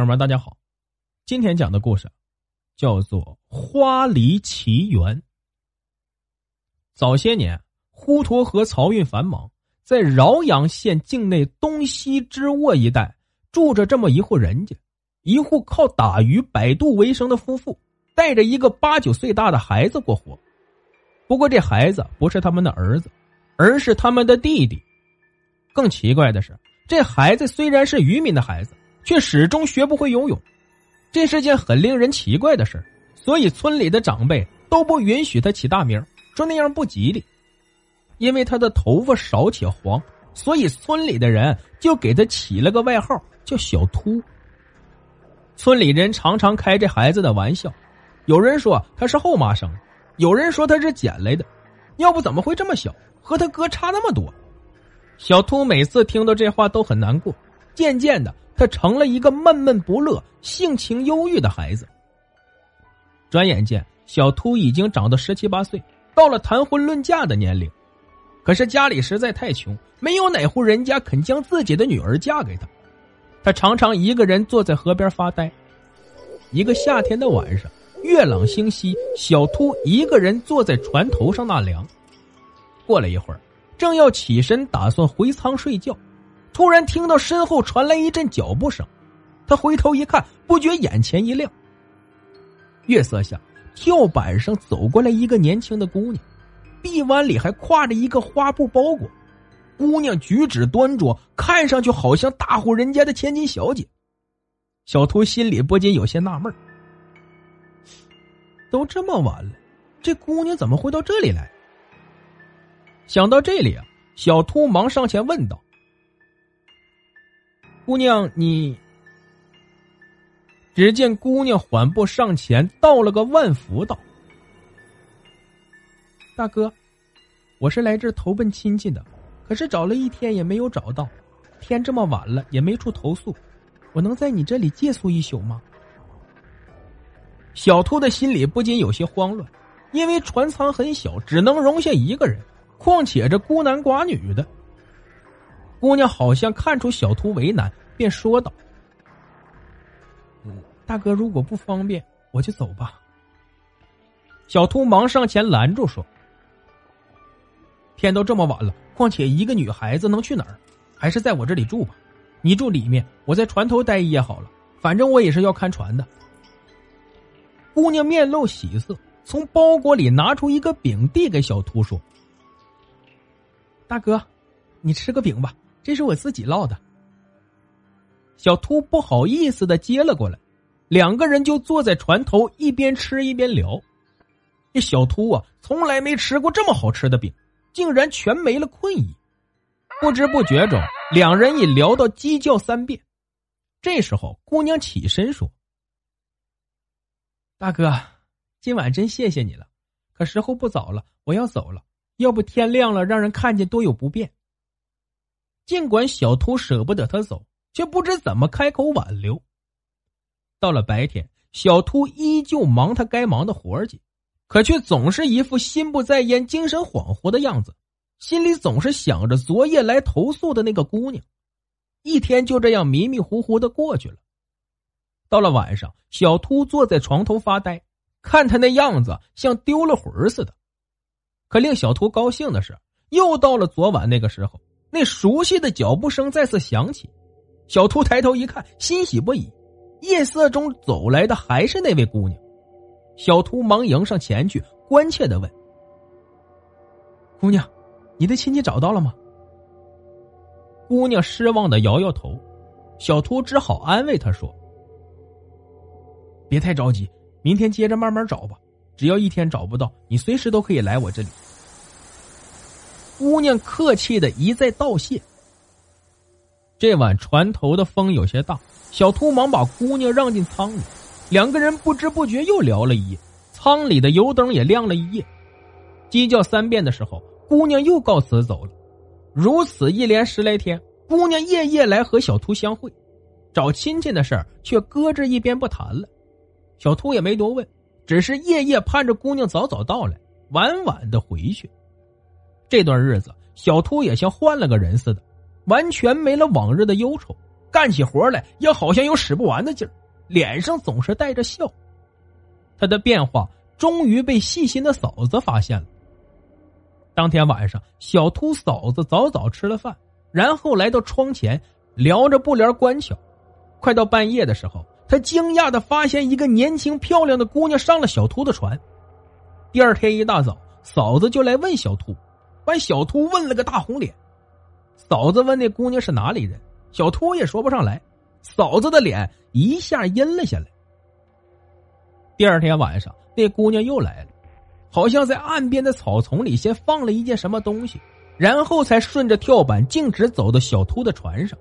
朋友们，大家好，今天讲的故事。叫做《花梨奇缘》。早些年，滹沱河漕运繁忙，在饶阳县境内东西之沃一带，住着这么一户人家，一户靠打鱼摆渡为生的夫妇，带着一个八九岁大的孩子过活。不过，这孩子不是他们的儿子，而是他们的弟弟。更奇怪的是，这孩子虽然是渔民的孩子，却始终学不会游泳。这是件很令人奇怪的事所以村里的长辈都不允许他起大名，说那样不吉利。因为他的头发少且黄，所以村里的人就给他起了个外号，叫小秃。村里人常常开这孩子的玩笑，有人说他是后妈生的，有人说他是捡来的，要不怎么会这么小，和他哥差那么多？小秃每次听到这话都很难过，渐渐的。他成了一个闷闷不乐、性情忧郁的孩子。转眼间，小秃已经长到十七八岁，到了谈婚论嫁的年龄。可是家里实在太穷，没有哪户人家肯将自己的女儿嫁给他。他常常一个人坐在河边发呆。一个夏天的晚上，月朗星稀，小秃一个人坐在船头上纳凉。过了一会儿，正要起身打算回舱睡觉。突然听到身后传来一阵脚步声，他回头一看，不觉眼前一亮。月色下，跳板上走过来一个年轻的姑娘，臂弯里还挎着一个花布包裹。姑娘举止端庄，看上去好像大户人家的千金小姐。小秃心里不禁有些纳闷都这么晚了，这姑娘怎么会到这里来？想到这里啊，小秃忙上前问道。姑娘，你。只见姑娘缓步上前，道了个万福，道：“大哥，我是来这投奔亲戚的，可是找了一天也没有找到，天这么晚了也没处投宿，我能在你这里借宿一宿吗？”小秃的心里不禁有些慌乱，因为船舱很小，只能容下一个人，况且这孤男寡女的。姑娘好像看出小秃为难。便说道：“大哥，如果不方便，我就走吧。”小秃忙上前拦住，说：“天都这么晚了，况且一个女孩子能去哪儿？还是在我这里住吧。你住里面，我在船头待一夜好了。反正我也是要看船的。”姑娘面露喜色，从包裹里拿出一个饼，递给小秃，说：“大哥，你吃个饼吧，这是我自己烙的。”小秃不好意思的接了过来，两个人就坐在船头，一边吃一边聊。这小秃啊，从来没吃过这么好吃的饼，竟然全没了困意。不知不觉中，两人已聊到鸡叫三遍。这时候，姑娘起身说：“大哥，今晚真谢谢你了，可时候不早了，我要走了。要不天亮了，让人看见多有不便。”尽管小秃舍不得他走。却不知怎么开口挽留。到了白天，小秃依旧忙他该忙的活计，可却总是一副心不在焉、精神恍惚的样子，心里总是想着昨夜来投宿的那个姑娘。一天就这样迷迷糊糊的过去了。到了晚上，小秃坐在床头发呆，看他那样子像丢了魂似的。可令小秃高兴的是，又到了昨晚那个时候，那熟悉的脚步声再次响起。小秃抬头一看，欣喜不已。夜色中走来的还是那位姑娘。小秃忙迎上前去，关切的问：“姑娘，你的亲戚找到了吗？”姑娘失望的摇摇头。小秃只好安慰她说：“别太着急，明天接着慢慢找吧。只要一天找不到，你随时都可以来我这里。”姑娘客气的一再道谢。这晚船头的风有些大，小秃忙把姑娘让进舱里，两个人不知不觉又聊了一夜，舱里的油灯也亮了一夜。鸡叫三遍的时候，姑娘又告辞走了。如此一连十来天，姑娘夜夜来和小秃相会，找亲戚的事儿却搁置一边不谈了。小秃也没多问，只是夜夜盼着姑娘早早到来，晚晚的回去。这段日子，小秃也像换了个人似的，完全没了往日的忧愁，干起活来也好像有使不完的劲儿，脸上总是带着笑。他的变化终于被细心的嫂子发现了。当天晚上，小秃嫂子早早吃了饭，然后来到窗前，撩着布帘观瞧。快到半夜的时候，他惊讶的发现一个年轻漂亮的姑娘上了小秃的船。第二天一大早，嫂子就来问小秃，把小秃问了个大红脸。嫂子问那姑娘是哪里人，小秃也说不上来。嫂子的脸一下阴了下来。第二天晚上，那姑娘又来了。好像在岸边的草丛里先放了一件什么东西，然后才顺着跳板径直走到小秃的船上。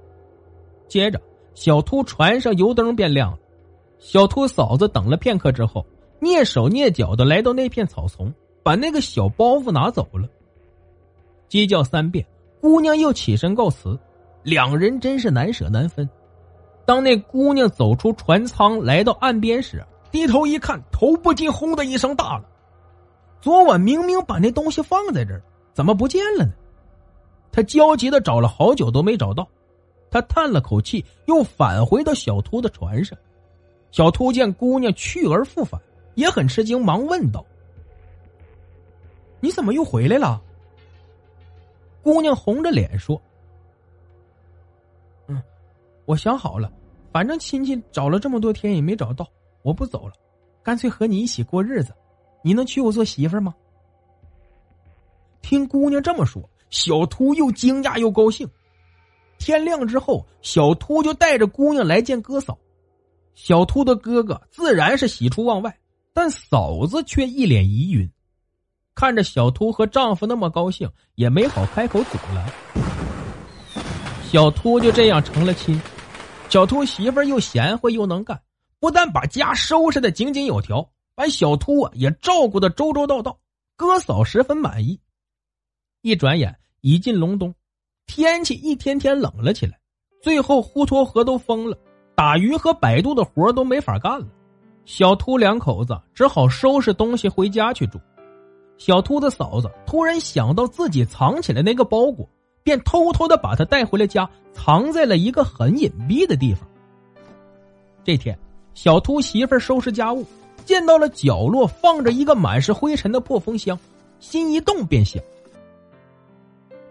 接着，小秃船上油灯变亮了。小秃嫂子等了片刻之后，蹑手蹑脚的来到那片草丛，把那个小包袱拿走了。鸡叫三遍，姑娘又起身告辞，两人真是难舍难分。当那姑娘走出船舱，来到岸边时，低头一看，头不禁轰的一声大了。昨晚明明把那东西放在这儿，怎么不见了呢？他焦急的找了好久都没找到，他叹了口气，又返回到小秃的船上。小秃见姑娘去而复返，也很吃惊，忙问道：“你怎么又回来了？”姑娘红着脸说：“嗯，我想好了，反正亲戚找了这么多天也没找到，我不走了，干脆和你一起过日子。”你能娶我做媳妇吗？听姑娘这么说，小秃又惊讶又高兴。天亮之后，小秃就带着姑娘来见哥嫂。小秃的哥哥自然是喜出望外，但嫂子却一脸疑云。看着小秃和丈夫那么高兴，也没好开口阻拦。小秃就这样成了亲。小秃媳妇又贤惠又能干，不但把家收拾的井井有条。把小秃啊也照顾的周周到到，哥嫂十分满意。一转眼已进隆冬，天气一天天冷了起来，最后滹沱河都封了，打鱼和摆渡的活都没法干了。小秃两口子只好收拾东西回家去住。小秃子嫂子突然想到自己藏起来那个包裹，便偷偷的把它带回了家，藏在了一个很隐蔽的地方。这天，小秃媳妇收拾家务。见到了角落放着一个满是灰尘的破风箱，心一动便想：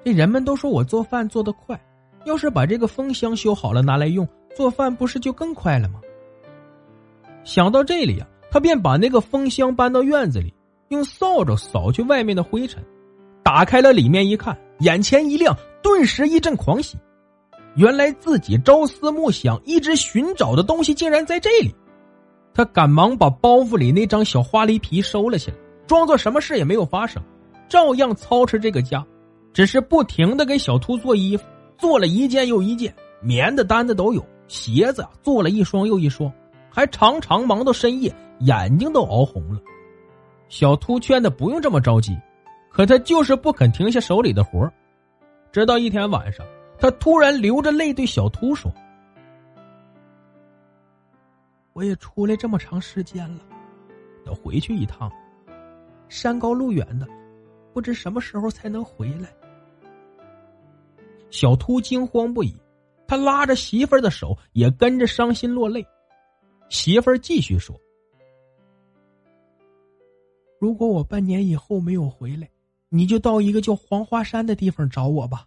这人们都说我做饭做得快，要是把这个风箱修好了拿来用，做饭不是就更快了吗？想到这里啊，他便把那个风箱搬到院子里，用扫帚扫去外面的灰尘，打开了里面一看，眼前一亮，顿时一阵狂喜，原来自己朝思暮想、一直寻找的东西竟然在这里。他赶忙把包袱里那张小花梨皮收了起来，装作什么事也没有发生，照样操持这个家，只是不停的给小秃做衣服，做了一件又一件，棉的、单的都有，鞋子做了一双又一双，还常常忙到深夜，眼睛都熬红了。小秃劝他不用这么着急，可他就是不肯停下手里的活直到一天晚上，他突然流着泪对小秃说。我也出来这么长时间了，要回去一趟。山高路远的，不知什么时候才能回来。小秃惊慌不已，他拉着媳妇儿的手，也跟着伤心落泪。媳妇儿继续说：“如果我半年以后没有回来，你就到一个叫黄花山的地方找我吧。”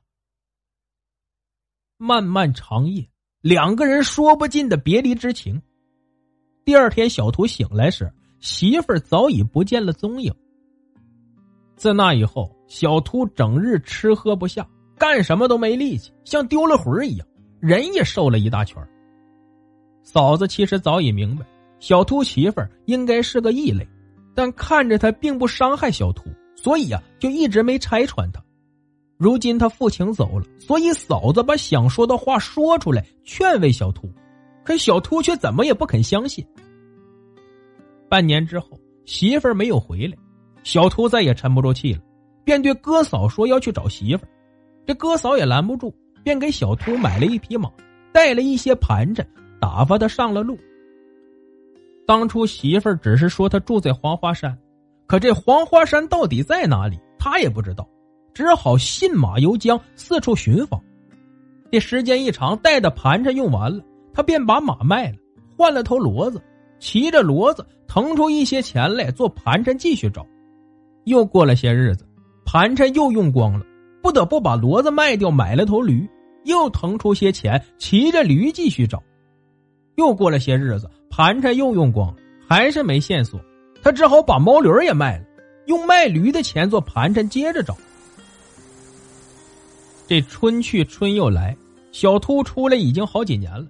漫漫长夜，两个人说不尽的别离之情。第二天，小秃醒来时，媳妇儿早已不见了踪影。自那以后，小秃整日吃喝不下，干什么都没力气，像丢了魂一样，人也瘦了一大圈。嫂子其实早已明白，小秃媳妇儿应该是个异类，但看着他并不伤害小秃，所以啊，就一直没拆穿他。如今他父亲走了，所以嫂子把想说的话说出来，劝慰小秃。可小秃却怎么也不肯相信。半年之后，媳妇儿没有回来，小秃再也沉不住气了，便对哥嫂说要去找媳妇儿。这哥嫂也拦不住，便给小秃买了一匹马，带了一些盘缠，打发他上了路。当初媳妇儿只是说他住在黄花山，可这黄花山到底在哪里，他也不知道，只好信马由缰，四处寻访。这时间一长，带的盘缠用完了，他便把马卖了，换了头骡子，骑着骡子腾出一些钱来做盘缠，继续找。又过了些日子，盘缠又用光了，不得不把骡子卖掉，买了头驴，又腾出些钱，骑着驴继续找。又过了些日子，盘缠又用光，还是没线索，他只好把毛驴也卖了，用卖驴的钱做盘缠，接着找。这春去春又来，小秃出来已经好几年了，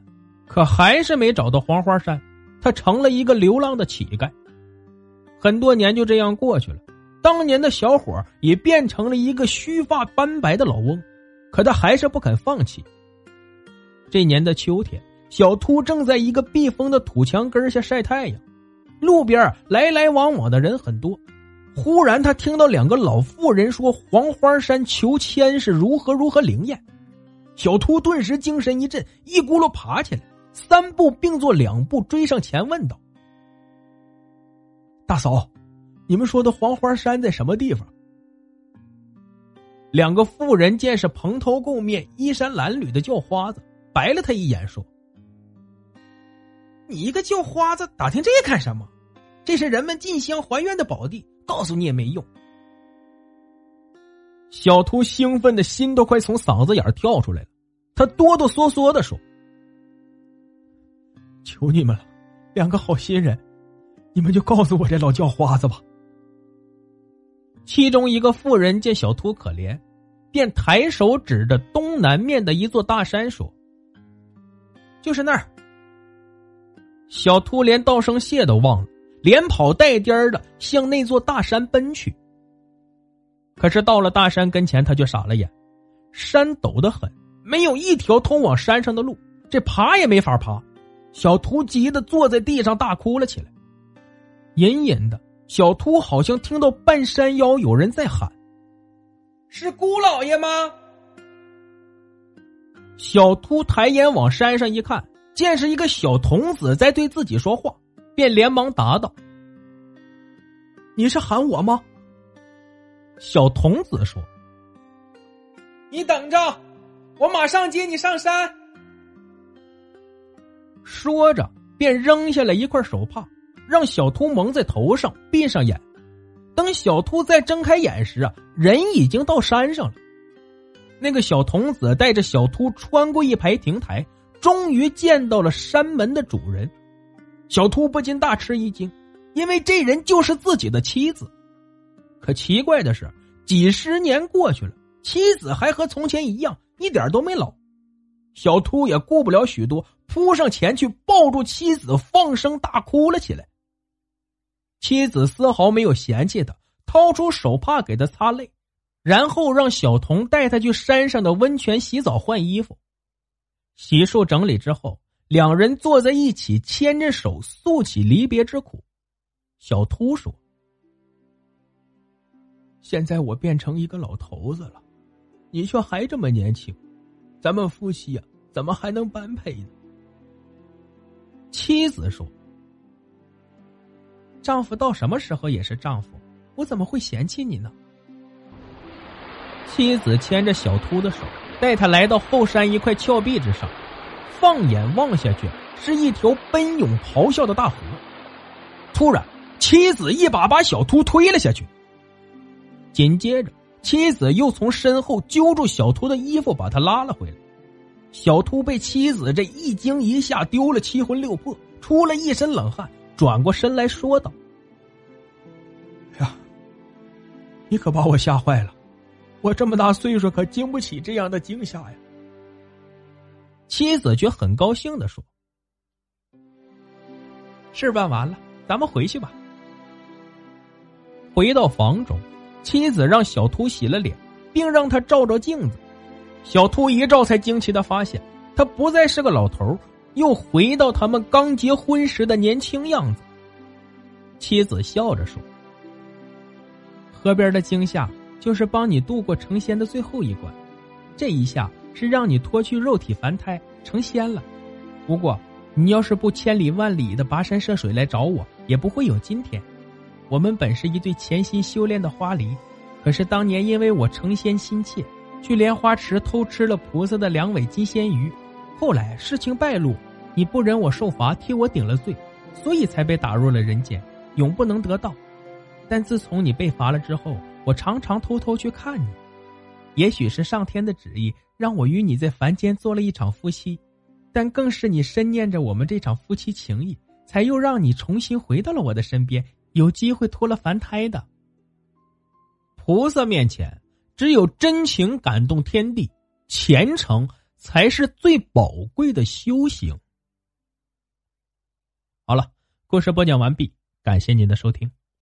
可还是没找到黄花山，他成了一个流浪的乞丐。很多年就这样过去了，当年的小伙也变成了一个须发斑白的老翁，可他还是不肯放弃。这年的秋天。小秃正在一个避风的土墙根下晒太阳，路边来来往往的人很多。忽然，他听到两个老妇人说：“黄花山求签是如何如何灵验。”小秃顿时精神一振，一咕噜爬起来，三步并作两步追上前问道：“大嫂，你们说的黄花山在什么地方？”两个妇人见是蓬头垢面、衣衫褴褛的叫花子，白了他一眼说。你一个叫花子，打听这干什么？这是人们进香还愿的宝地，告诉你也没用。小秃兴奋的心都快从嗓子眼跳出来了，他哆哆嗦嗦的说：“求你们了，两个好心人，你们就告诉我这老叫花子吧。”其中一个妇人见小秃可怜，便抬手指着东南面的一座大山说：“就是那儿。”小秃连道声谢都忘了，连跑带颠的向那座大山奔去。可是到了大山跟前，他却傻了眼，山陡得很，没有一条通往山上的路，这爬也没法爬。小秃急得坐在地上大哭了起来。隐隐的小秃好像听到半山腰有人在喊：“是姑老爷吗？”小秃抬眼往山上一看。见是一个小童子在对自己说话，便连忙答道：“你是喊我吗？”小童子说：“你等着，我马上接你上山。”说着，便扔下了一块手帕，让小秃蒙在头上，闭上眼。等小秃再睁开眼时啊，人已经到山上了。那个小童子带着小秃穿过一排亭台。终于见到了山门的主人，小秃不禁大吃一惊，因为这人就是自己的妻子。可奇怪的是，几十年过去了，妻子还和从前一样，一点都没老。小秃也顾不了许多，扑上前去抱住妻子，放声大哭了起来。妻子丝毫没有嫌弃他，掏出手帕给他擦泪，然后让小童带他去山上的温泉洗澡换衣服。洗漱整理之后，两人坐在一起，牵着手诉起离别之苦。小秃说：“现在我变成一个老头子了，你却还这么年轻，咱们夫妻呀，怎么还能般配呢？”妻子说：“丈夫到什么时候也是丈夫，我怎么会嫌弃你呢？”妻子牵着小秃的手。带他来到后山一块峭壁之上，放眼望下去，是一条奔涌咆哮的大河。突然，妻子一把把小秃推了下去。紧接着，妻子又从身后揪住小秃的衣服，把他拉了回来。小秃被妻子这一惊一吓，丢了七魂六魄，出了一身冷汗，转过身来说道：“呀，你可把我吓坏了。”我这么大岁数，可经不起这样的惊吓呀。妻子却很高兴的说：“事办完了，咱们回去吧。”回到房中，妻子让小秃洗了脸，并让他照照镜子。小秃一照，才惊奇的发现，他不再是个老头，又回到他们刚结婚时的年轻样子。妻子笑着说：“河边的惊吓，就是帮你度过成仙的最后一关。这一下是让你脱去肉体凡胎，成仙了。不过，你要是不千里万里的跋山涉水来找我，也不会有今天。我们本是一对潜心修炼的花梨，可是当年因为我成仙心切。”去莲花池偷吃了菩萨的两尾金仙鱼，后来事情败露，你不忍我受罚，替我顶了罪，所以才被打入了人间，永不能得道。但自从你被罚了之后，我常常偷偷去看你，也许是上天的旨意，让我与你在凡间做了一场夫妻，但更是你深念着我们这场夫妻情谊，才又让你重新回到了我的身边，有机会脱了凡胎的。菩萨面前。只有真情感动天地，虔诚才是最宝贵的修行。好了，故事播讲完毕，感谢您的收听。